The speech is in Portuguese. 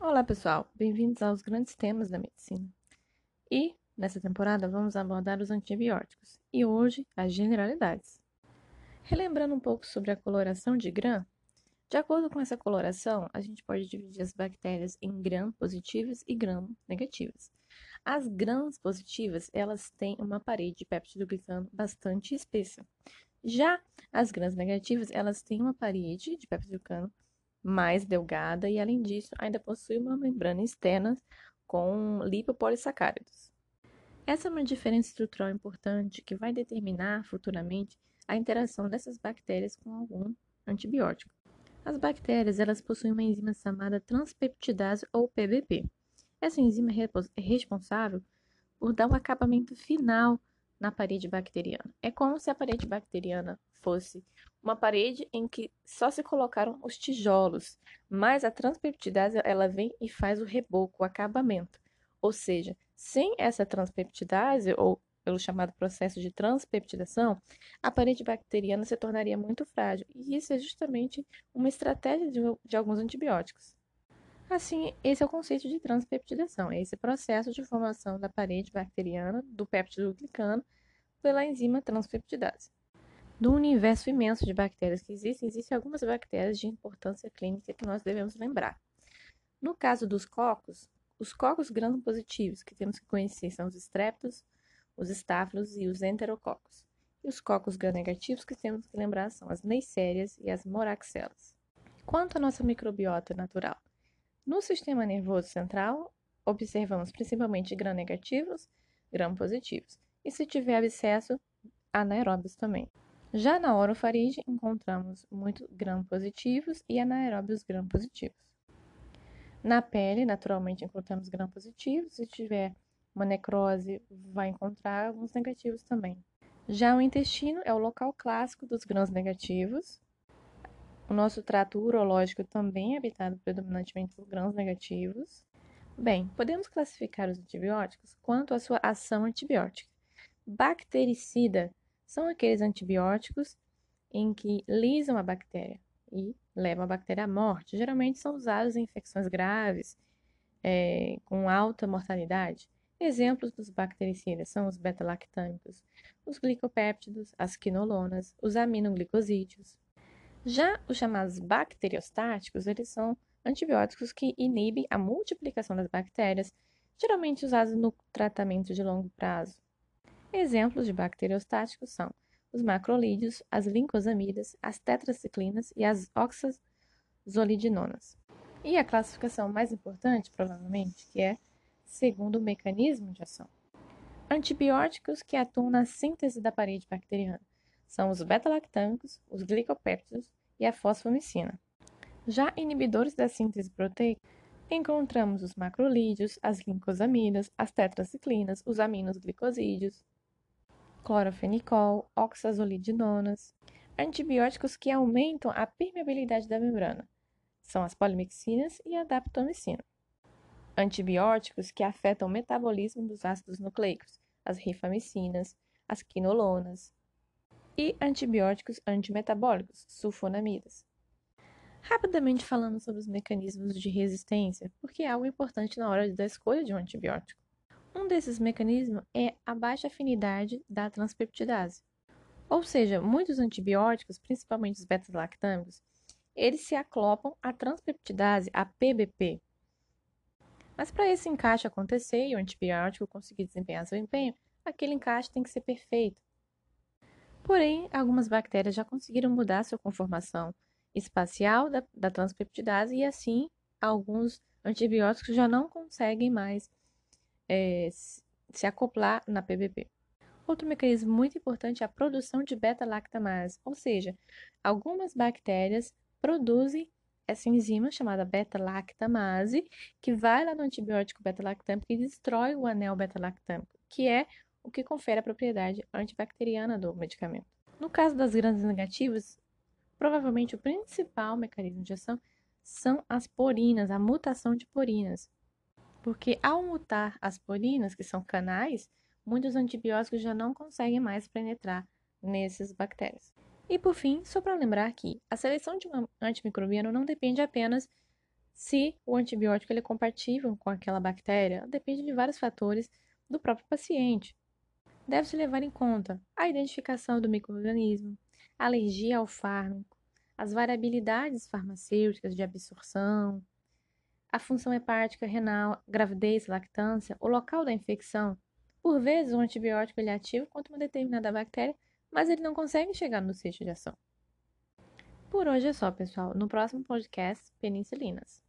Olá, pessoal. Bem-vindos aos grandes temas da medicina. E, nessa temporada, vamos abordar os antibióticos e hoje as generalidades. Relembrando um pouco sobre a coloração de Gram, de acordo com essa coloração, a gente pode dividir as bactérias em gram positivas e gram negativas. As grãs positivas, elas têm uma parede de péptido glicano bastante espessa. Já as grãs negativas, elas têm uma parede de péptido glicano mais delgada e, além disso, ainda possui uma membrana externa com lipopolissacáridos. Essa é uma diferença estrutural importante que vai determinar futuramente a interação dessas bactérias com algum antibiótico. As bactérias elas possuem uma enzima chamada transpeptidase ou PBP. Essa enzima é responsável por dar o um acabamento final na parede bacteriana. É como se a parede bacteriana fosse uma parede em que só se colocaram os tijolos, mas a transpeptidase ela vem e faz o reboco, o acabamento. Ou seja, sem essa transpeptidase ou pelo chamado processo de transpeptidação, a parede bacteriana se tornaria muito frágil, e isso é justamente uma estratégia de, de alguns antibióticos. Assim, esse é o conceito de transpeptidação, é esse processo de formação da parede bacteriana do péptido glicano pela enzima transpeptidase. Do universo imenso de bactérias que existem, existem algumas bactérias de importância clínica que nós devemos lembrar. No caso dos cocos, os cocos gram-positivos que temos que conhecer são os estreptos, os estáfilos e os enterococos. E os cocos gram-negativos que temos que lembrar são as neisserias e as moraxelas. Quanto à nossa microbiota natural, no sistema nervoso central, observamos principalmente gram-negativos, gram-positivos, e se tiver abscesso, anaeróbios também. Já na orofaringe, encontramos muito gram-positivos e anaeróbios gram-positivos. Na pele, naturalmente, encontramos gram-positivos, se tiver uma necrose vai encontrar alguns negativos também. Já o intestino é o local clássico dos grãos negativos. O nosso trato urológico também é habitado predominantemente por grãos negativos. Bem, podemos classificar os antibióticos quanto à sua ação antibiótica. Bactericida são aqueles antibióticos em que lisam a bactéria e levam a bactéria à morte. Geralmente são usados em infecções graves, é, com alta mortalidade. Exemplos dos bactericidas são os beta-lactâmicos, os glicopéptidos, as quinolonas, os aminoglicosídeos. Já os chamados bacteriostáticos, eles são antibióticos que inibem a multiplicação das bactérias, geralmente usados no tratamento de longo prazo. Exemplos de bacteriostáticos são os macrolídeos, as lincosamidas, as tetraciclinas e as oxazolidinonas. E a classificação mais importante, provavelmente, que é segundo o mecanismo de ação. Antibióticos que atuam na síntese da parede bacteriana são os beta-lactâmicos, os glicopéptidos e a fosfomicina. Já inibidores da síntese proteica, encontramos os macrolídeos, as glicosamidas, as tetraciclinas, os aminoglicosídeos, clorofenicol, oxazolidinonas. Antibióticos que aumentam a permeabilidade da membrana são as polimixinas e a daptomicina antibióticos que afetam o metabolismo dos ácidos nucleicos, as rifamicinas, as quinolonas, e antibióticos antimetabólicos, sulfonamidas. Rapidamente falando sobre os mecanismos de resistência, porque é algo importante na hora da escolha de um antibiótico. Um desses mecanismos é a baixa afinidade da transpeptidase. Ou seja, muitos antibióticos, principalmente os beta-lactâmicos, eles se aclopam à transpeptidase, a PBP, mas para esse encaixe acontecer e o antibiótico conseguir desempenhar seu empenho, aquele encaixe tem que ser perfeito. Porém, algumas bactérias já conseguiram mudar sua conformação espacial da, da transpeptidase e assim alguns antibióticos já não conseguem mais é, se acoplar na PBP. Outro mecanismo muito importante é a produção de beta-lactamase, ou seja, algumas bactérias produzem essa enzima chamada beta-lactamase, que vai lá no antibiótico beta-lactâmico e destrói o anel beta-lactâmico, que é o que confere a propriedade antibacteriana do medicamento. No caso das grandes negativas, provavelmente o principal mecanismo de ação são as porinas, a mutação de porinas. Porque ao mutar as porinas, que são canais, muitos antibióticos já não conseguem mais penetrar nessas bactérias. E por fim, só para lembrar que a seleção de um antimicrobiano não depende apenas se o antibiótico ele é compatível com aquela bactéria, depende de vários fatores do próprio paciente. Deve-se levar em conta a identificação do microorganismo, alergia ao fármaco, as variabilidades farmacêuticas de absorção, a função hepática, renal, gravidez, lactância, o local da infecção. Por vezes, o antibiótico ele é ativo contra uma determinada bactéria, mas ele não consegue chegar no sítio de ação. Por hoje é só, pessoal. No próximo podcast, penicilinas.